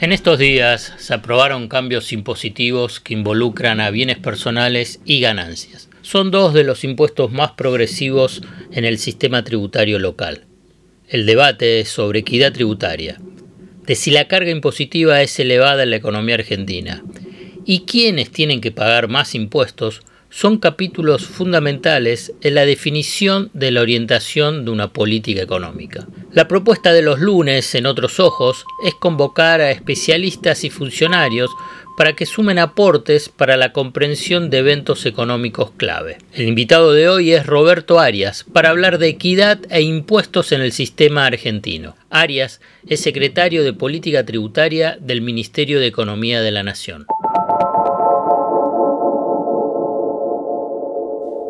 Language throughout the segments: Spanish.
En estos días se aprobaron cambios impositivos que involucran a bienes personales y ganancias. Son dos de los impuestos más progresivos en el sistema tributario local. El debate es sobre equidad tributaria, de si la carga impositiva es elevada en la economía argentina y quiénes tienen que pagar más impuestos son capítulos fundamentales en la definición de la orientación de una política económica. La propuesta de los lunes, en otros ojos, es convocar a especialistas y funcionarios para que sumen aportes para la comprensión de eventos económicos clave. El invitado de hoy es Roberto Arias, para hablar de equidad e impuestos en el sistema argentino. Arias es secretario de Política Tributaria del Ministerio de Economía de la Nación.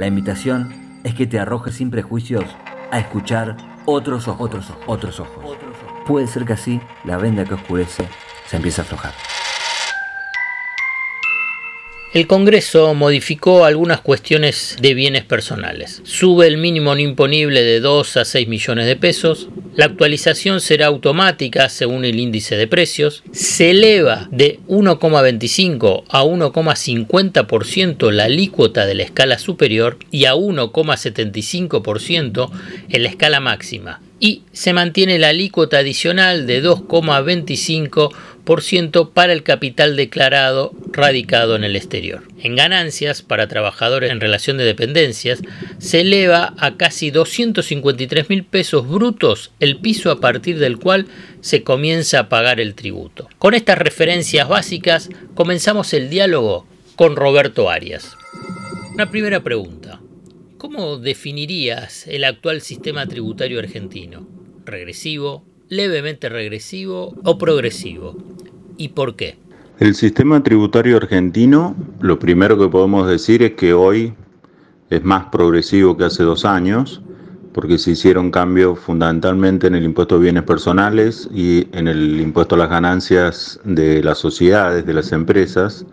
La invitación es que te arrojes sin prejuicios a escuchar otros ojos, otros ojos, otros ojos. Puede ser que así la venda que oscurece se empiece a aflojar. El Congreso modificó algunas cuestiones de bienes personales. Sube el mínimo no imponible de 2 a 6 millones de pesos. La actualización será automática según el índice de precios. Se eleva de 1,25 a 1,50% la alícuota de la escala superior y a 1,75% en la escala máxima. Y se mantiene la alícuota adicional de 2,25% para el capital declarado radicado en el exterior. En ganancias para trabajadores en relación de dependencias se eleva a casi 253 mil pesos brutos el piso a partir del cual se comienza a pagar el tributo. Con estas referencias básicas comenzamos el diálogo con Roberto Arias. Una primera pregunta. ¿Cómo definirías el actual sistema tributario argentino? ¿Regresivo, levemente regresivo o progresivo? ¿Y por qué? El sistema tributario argentino, lo primero que podemos decir es que hoy es más progresivo que hace dos años, porque se hicieron cambios fundamentalmente en el impuesto a bienes personales y en el impuesto a las ganancias de las sociedades, de las empresas.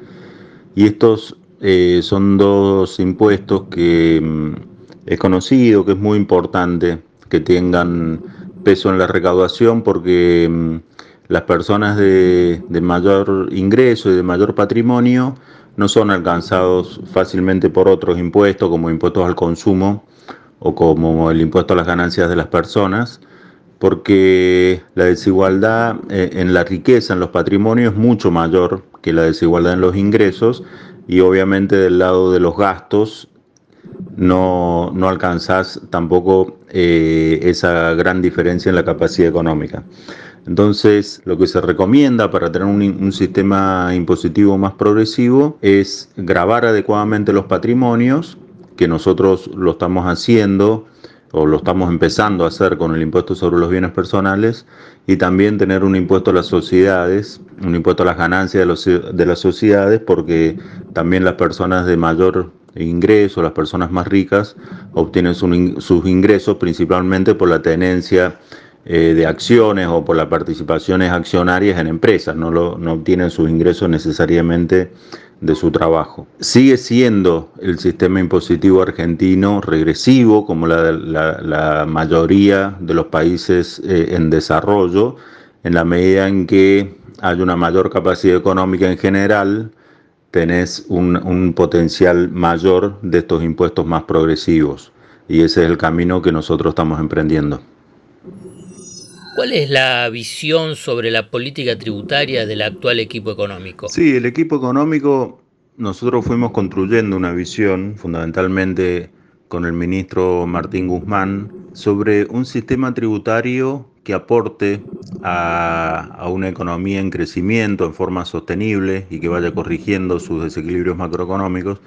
Y estos eh, son dos impuestos que mm, es conocido, que es muy importante que tengan peso en la recaudación porque mm, las personas de, mayor ingreso y de mayor patrimonio no son alcanzados fácilmente por otros impuestos como impuestos al consumo o como el impuesto a las ganancias de las personas, porque la desigualdad eh, en la riqueza, en los patrimonios, es mucho mayor que la desigualdad en los ingresos y obviamente del lado de los gastos no, no alcanzás tampoco eh, esa gran diferencia en la capacidad económica. Entonces, lo que se recomienda para tener un, sistema impositivo más progresivo es grabar adecuadamente los patrimonios, que nosotros lo estamos haciendo o lo estamos empezando a hacer con el impuesto sobre los bienes personales, y también tener un impuesto a las sociedades, un impuesto a las ganancias de, las sociedades, porque también las personas de mayor ingreso, las personas más ricas, obtienen sus ingresos principalmente por la tenencia eh, de acciones o por las participaciones accionarias en empresas, no, no obtienen sus ingresos necesariamente de su trabajo. Sigue siendo el sistema impositivo argentino regresivo, como la, la, mayoría de los países eh, en desarrollo, en la medida en que hay una mayor capacidad económica en general, tenés un, un potencial mayor de estos impuestos más progresivos. Y ese es el camino que nosotros estamos emprendiendo. ¿Cuál es la visión sobre la política tributaria del actual equipo económico? Sí, el equipo económico, nosotros fuimos construyendo una visión, fundamentalmente con el ministro Martín Guzmán, sobre un sistema tributario que aporte a, a, una economía en crecimiento en forma sostenible y que vaya corrigiendo sus desequilibrios macroeconómicos.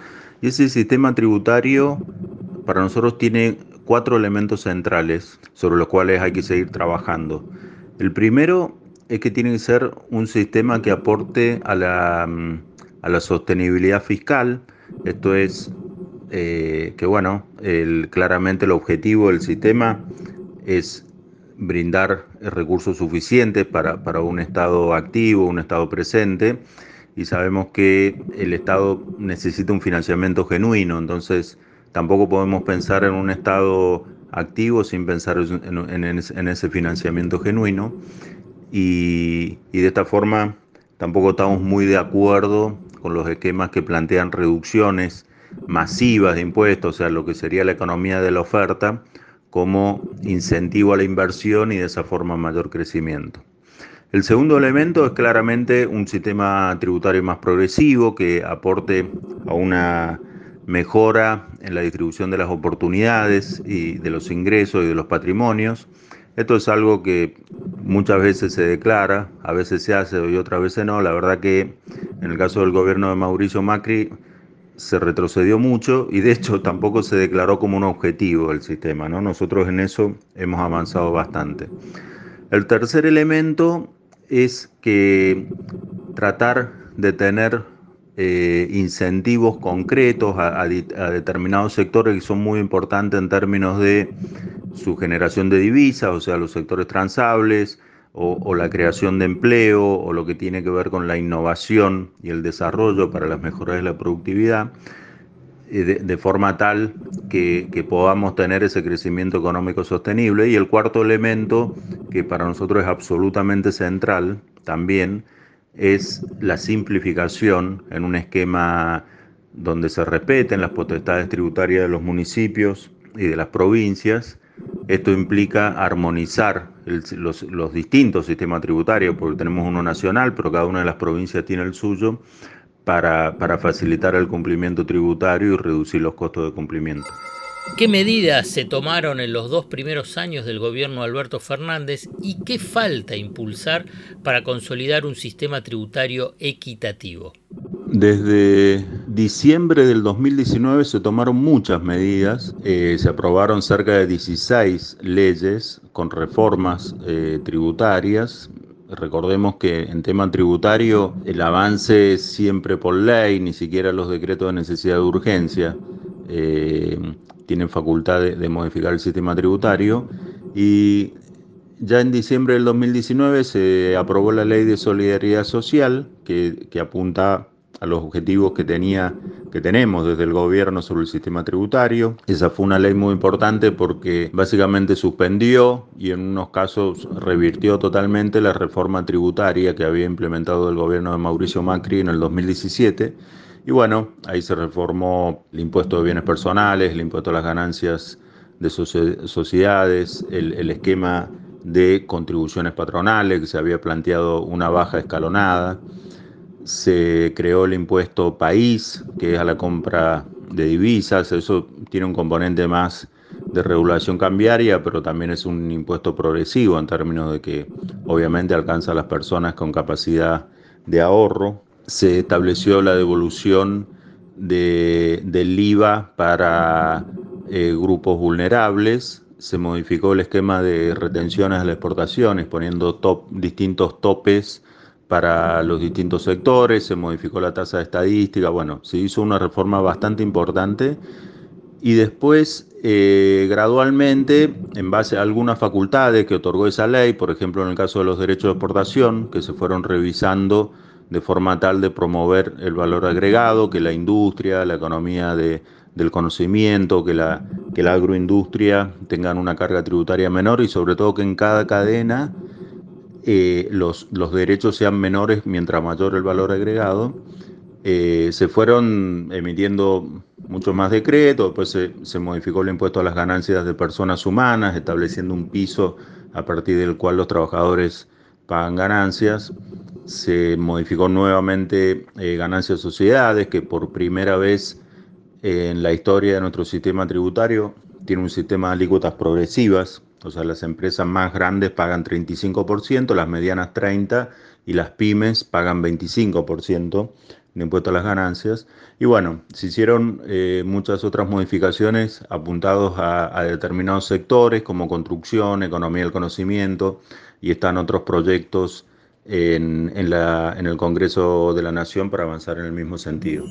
Y ese sistema tributario para nosotros tiene cuatro elementos centrales sobre los cuales hay que seguir trabajando. El primero es que tiene que ser un sistema que aporte a la, mm, a la sostenibilidad fiscal. Esto es eh, que, bueno, claramente el objetivo del sistema es brindar recursos suficientes para, para un Estado activo, un Estado presente, y sabemos que el Estado necesita un financiamiento genuino, entonces tampoco podemos pensar en un Estado activo sin pensar en, ese financiamiento genuino y, de esta forma tampoco estamos muy de acuerdo con los esquemas que plantean reducciones masivas de impuestos, o sea, lo que sería la economía de la oferta, como incentivo a la inversión y de esa forma mayor crecimiento. El segundo elemento es claramente un sistema tributario más progresivo que aporte a una mejora en la distribución de las oportunidades y de los ingresos y de los patrimonios. Esto es algo que muchas veces se declara, a veces se hace y otras veces no. La verdad que en el caso del gobierno de Mauricio Macri se retrocedió mucho y de hecho tampoco se declaró como un objetivo el sistema. ¿no? Nosotros en eso hemos avanzado bastante. El tercer elemento es que tratar de tener eh, incentivos concretos a, determinados sectores que son muy importantes en términos de su generación de divisas, o sea, los sectores transables, o, la creación de empleo, o lo que tiene que ver con la innovación y el desarrollo para las mejoras de la productividad, eh, de, forma tal que, que podamos tener ese crecimiento económico sostenible. Y el cuarto elemento, que para nosotros es absolutamente central también, es la simplificación en un esquema donde se respeten las potestades tributarias de los municipios y de las provincias. Esto implica armonizar los, distintos sistemas tributarios, porque tenemos uno nacional, pero cada una de las provincias tiene el suyo, para, para facilitar el cumplimiento tributario y reducir los costos de cumplimiento. ¿Qué medidas se tomaron en los dos primeros años del gobierno de Alberto Fernández y qué falta impulsar para consolidar un sistema tributario equitativo? Desde diciembre del 2019 se tomaron muchas medidas, eh, se aprobaron cerca de 16 leyes con reformas eh, tributarias. Recordemos que en tema tributario el avance es siempre por ley, ni siquiera los decretos de necesidad de urgencia. Eh, tienen facultad de, modificar el sistema tributario y ya en diciembre del 2019 se aprobó la ley de solidaridad social que, apunta a los objetivos que tenía que tenemos desde el gobierno sobre el sistema tributario. Esa fue una ley muy importante porque básicamente suspendió y en unos casos revirtió totalmente la reforma tributaria que había implementado el gobierno de Mauricio Macri en el 2017 y bueno, ahí se reformó el impuesto de bienes personales, el impuesto a las ganancias de sociedades, el, esquema de contribuciones patronales, que se había planteado una baja escalonada. Se creó el impuesto país, que es a la compra de divisas. Eso tiene un componente más de regulación cambiaria, pero también es un impuesto progresivo en términos de que obviamente alcanza a las personas con capacidad de ahorro se estableció la devolución del IVA para eh, grupos vulnerables, se modificó el esquema de retenciones a las exportaciones, poniendo distintos topes para los distintos sectores, se modificó la tasa de estadística, bueno, se hizo una reforma bastante importante. Y después eh, gradualmente, en base a algunas facultades que otorgó esa ley, por ejemplo en el caso de los derechos de exportación, que se fueron revisando de forma tal de promover el valor agregado, que la industria, la economía de, del conocimiento, que la, que la agroindustria tengan una carga tributaria menor y sobre todo que en cada cadena eh, los, los, derechos sean menores mientras mayor el valor agregado. Eh, se fueron emitiendo muchos más decretos, después se, se, modificó el impuesto a las ganancias de personas humanas, estableciendo un piso a partir del cual los trabajadores pagan ganancias se modificó nuevamente eh, ganancias sociedades, que por primera vez en la historia de nuestro sistema tributario tiene un sistema de alícuotas progresivas, o sea, las empresas más grandes pagan 35%, las medianas 30% y las pymes pagan 25% de impuesto a las ganancias. Y bueno, se hicieron eh, muchas otras modificaciones apuntados a, a, determinados sectores como construcción, economía del conocimiento y están otros proyectos en, en el Congreso de la Nación para avanzar en el mismo sentido.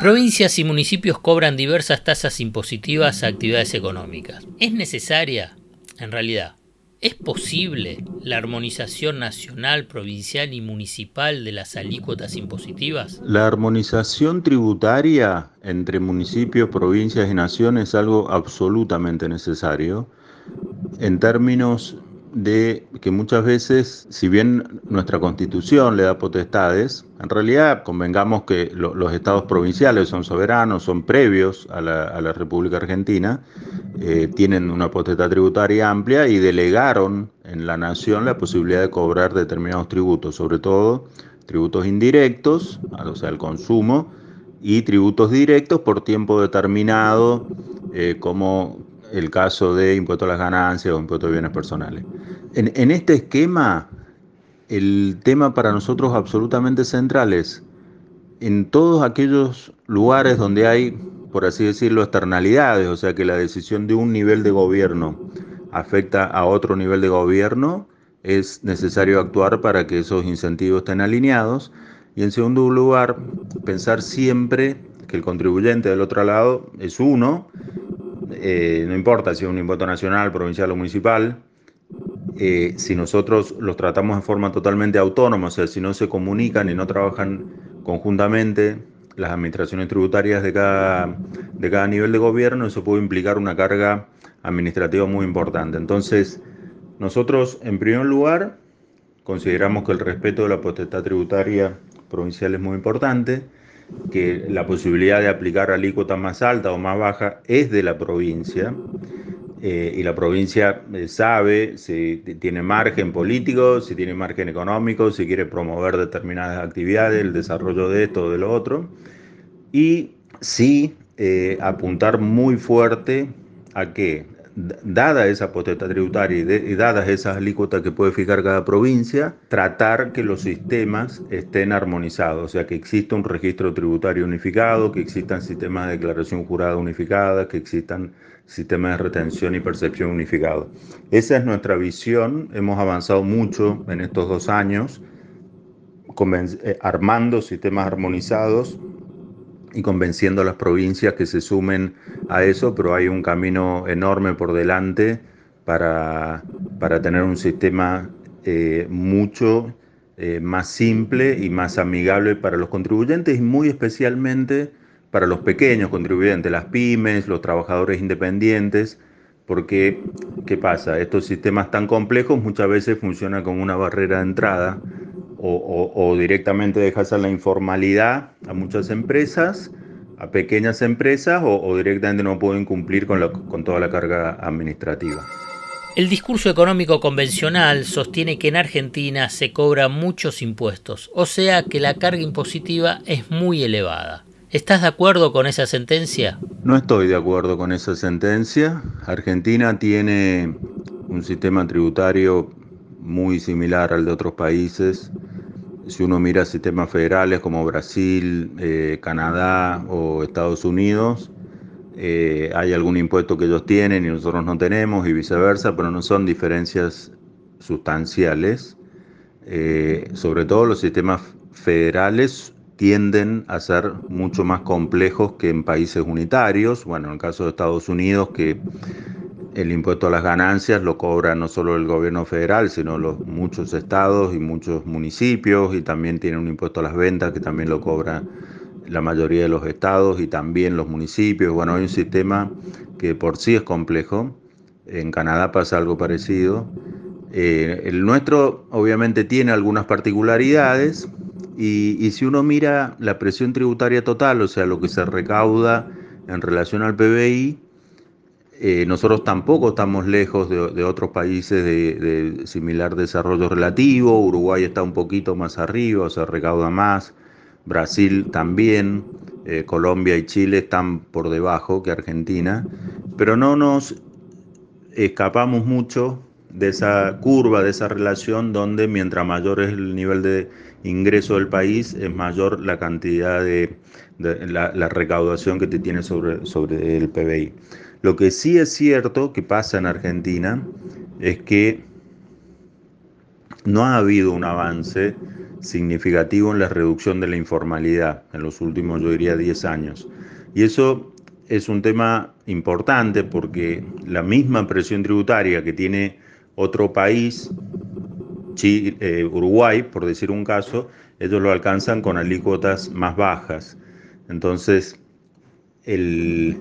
Provincias y municipios cobran diversas tasas impositivas a actividades económicas. ¿Es necesaria, en realidad, ¿Es posible la armonización nacional, provincial y municipal de las alícuotas impositivas? La armonización tributaria entre municipios, provincias y naciones es algo absolutamente necesario en términos de que muchas veces, si bien nuestra constitución le da potestades, en realidad convengamos que los estados provinciales son soberanos, son previos a la, República Argentina, eh, tienen una potestad tributaria amplia y delegaron en la nación la posibilidad de cobrar determinados tributos, sobre todo tributos indirectos, o sea, el consumo, y tributos directos por tiempo determinado, eh, como el caso de impuesto a las ganancias o impuesto de bienes personales. En, este esquema, el tema para nosotros absolutamente central es en todos aquellos lugares donde hay, por así decirlo, externalidades, o sea que la decisión de un nivel de gobierno afecta a otro nivel de gobierno, es necesario actuar para que esos incentivos estén alineados. Y en segundo lugar, pensar siempre que el contribuyente del otro lado es uno eh, no importa si es un impuesto nacional, provincial o municipal, eh, si nosotros los tratamos de forma totalmente autónoma, o sea, si no se comunican y no trabajan conjuntamente las administraciones tributarias de cada, de cada nivel de gobierno, eso puede implicar una carga administrativa muy importante. Entonces, nosotros, en primer lugar, consideramos que el respeto de la potestad tributaria provincial es muy importante que la posibilidad de aplicar alícuota más alta o más baja es de la provincia. Eh, y la provincia eh, sabe si tiene margen político, si tiene margen económico, si quiere promover determinadas actividades, el desarrollo de esto o de lo otro. Y sí eh, apuntar muy fuerte a que dada esa potestad tributaria y, dadas esas alícuotas que puede fijar cada provincia, tratar que los sistemas estén armonizados, o sea, que exista un registro tributario unificado, que existan sistemas de declaración jurada unificada, que existan sistemas de retención y percepción unificados. Esa es nuestra visión, hemos avanzado mucho en estos dos años, eh, armando sistemas armonizados y convenciendo a las provincias que se sumen a eso, pero hay un camino enorme por delante para, para tener un sistema eh, mucho eh, más simple y más amigable para los contribuyentes y muy especialmente para los pequeños contribuyentes, las pymes, los trabajadores independientes, porque, ¿qué pasa? Estos sistemas tan complejos muchas veces funcionan con una barrera de entrada o, directamente dejas a la informalidad a muchas empresas, a pequeñas empresas, o, directamente no pueden cumplir con, con toda la carga administrativa. El discurso económico convencional sostiene que en Argentina se cobran muchos impuestos, o sea que la carga impositiva es muy elevada. ¿Estás de acuerdo con esa sentencia? No estoy de acuerdo con esa sentencia. Argentina tiene un sistema tributario muy similar al de otros países. Si uno mira sistemas federales como Brasil, eh, Canadá o Estados Unidos, eh, hay algún impuesto que ellos tienen y nosotros no tenemos y viceversa, pero no son diferencias sustanciales. Eh, sobre todo los sistemas federales tienden a ser mucho más complejos que en países unitarios. Bueno, en el caso de Estados Unidos, que el impuesto a las ganancias lo cobra no solo el gobierno federal, sino los muchos estados y muchos municipios, y también tiene un impuesto a las ventas que también lo cobra la mayoría de los estados y también los municipios. Bueno, hay un sistema que por sí es complejo. En Canadá pasa algo parecido. Eh, el nuestro obviamente tiene algunas particularidades y, y si uno mira la presión tributaria total, o sea, lo que se recauda en relación al PBI, eh, nosotros tampoco estamos lejos de, otros países de, similar desarrollo relativo. Uruguay está un poquito más arriba, o sea, recauda más. Brasil también. Eh, Colombia y Chile están por debajo que Argentina. Pero no nos escapamos mucho de esa curva, de esa relación donde mientras mayor es el nivel de ingreso del país, es mayor la cantidad de, la, recaudación que te tiene sobre el PBI. Lo que sí es cierto que pasa en Argentina es que no ha habido un avance significativo en la reducción de la informalidad en los últimos, yo diría, 10 años. Y eso es un tema importante porque la misma presión tributaria que tiene otro país, eh, Uruguay, por decir un caso, ellos lo alcanzan con alícuotas más bajas. Entonces, el,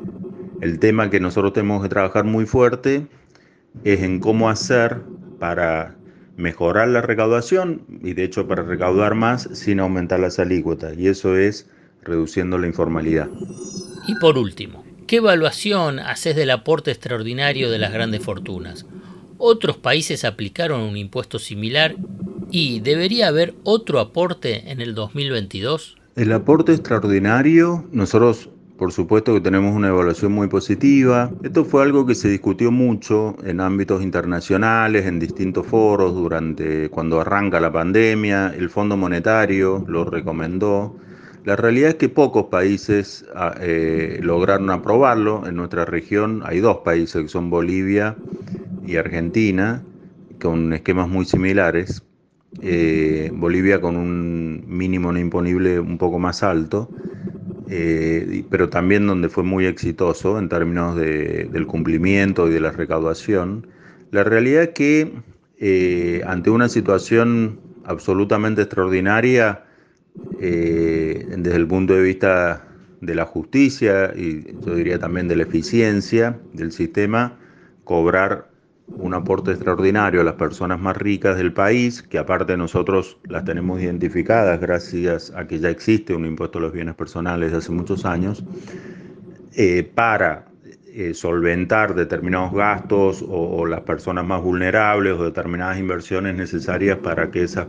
el tema que nosotros tenemos que trabajar muy fuerte es en cómo hacer para mejorar la recaudación y de hecho para recaudar más sin aumentar las alícuotas y eso es reduciendo la informalidad. Y por último, ¿qué evaluación haces del aporte extraordinario de las grandes fortunas? Otros países aplicaron un impuesto similar y debería haber otro aporte en el 2022. El aporte extraordinario, nosotros por supuesto que tenemos una evaluación muy positiva. Esto fue algo que se discutió mucho en ámbitos internacionales, en distintos foros durante cuando arranca la pandemia. El Fondo Monetario lo recomendó. La realidad es que pocos países ah, eh, lograron aprobarlo. En nuestra región hay dos países que son Bolivia y Argentina, con esquemas muy similares. Eh, Bolivia con un mínimo no imponible un poco más alto eh, pero también donde fue muy exitoso en términos del cumplimiento y de la recaudación. La realidad es que eh, ante una situación absolutamente extraordinaria, eh, desde el punto de vista de la justicia y yo diría también de la eficiencia del sistema, cobrar un aporte extraordinario a las personas más ricas del país, que aparte nosotros las tenemos identificadas gracias a que ya existe un impuesto a los bienes personales de hace muchos años, eh, para eh, solventar determinados gastos o, las personas más vulnerables o determinadas inversiones necesarias para que esas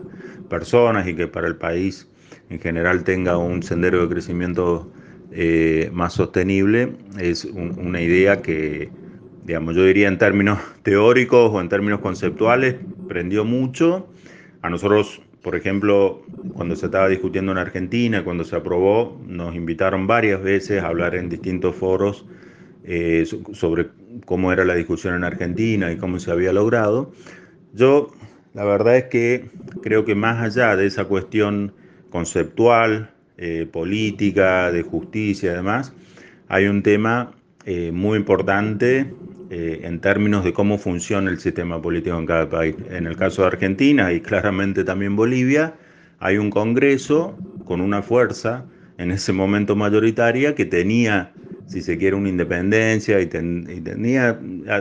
personas y que para el país en general tenga un sendero de crecimiento eh, más sostenible, es una idea que digamos, yo diría en términos teóricos o en términos conceptuales, prendió mucho. A nosotros, por ejemplo, cuando se estaba discutiendo en Argentina, cuando se aprobó, nos invitaron varias veces a hablar en distintos foros eh, sobre cómo era la discusión en Argentina y cómo se había logrado. Yo, la verdad es que creo que más allá de esa cuestión conceptual, eh, política, de justicia y demás, hay un tema eh, muy importante eh, en términos de cómo funciona el sistema político en cada país. En el caso de Argentina y claramente también Bolivia, hay un Congreso con una fuerza en ese momento mayoritaria que tenía, si se quiere, una independencia y, tenía,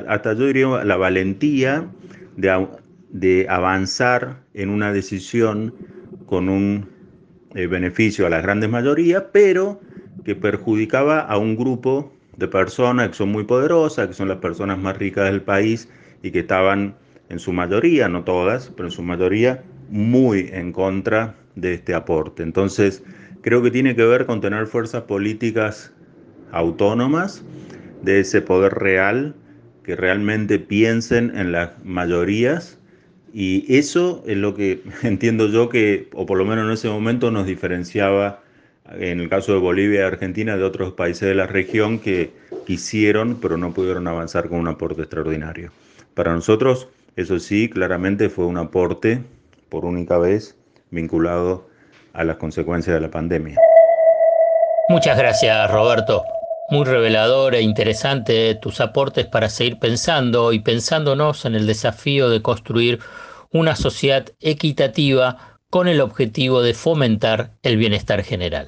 hasta yo diría, la valentía de, de avanzar en una decisión con un eh, beneficio a las grandes mayorías, pero que perjudicaba a un grupo de personas que son muy poderosas, que son las personas más ricas del país y que estaban en su mayoría, no todas, pero en su mayoría muy en contra de este aporte. Entonces, creo que tiene que ver con tener fuerzas políticas autónomas de ese poder real, que realmente piensen en las mayorías y eso es lo que entiendo yo que, o por lo menos en ese momento, nos diferenciaba en el caso de Bolivia y Argentina, de otros países de la región que quisieron, pero no pudieron avanzar con un aporte extraordinario. Para nosotros, eso sí, claramente fue un aporte por única vez vinculado a las consecuencias de la pandemia. Muchas gracias, Roberto. Muy revelador e interesante tus aportes para seguir pensando y pensándonos en el desafío de construir una sociedad equitativa con el objetivo de fomentar el bienestar general.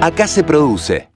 Acá se produce.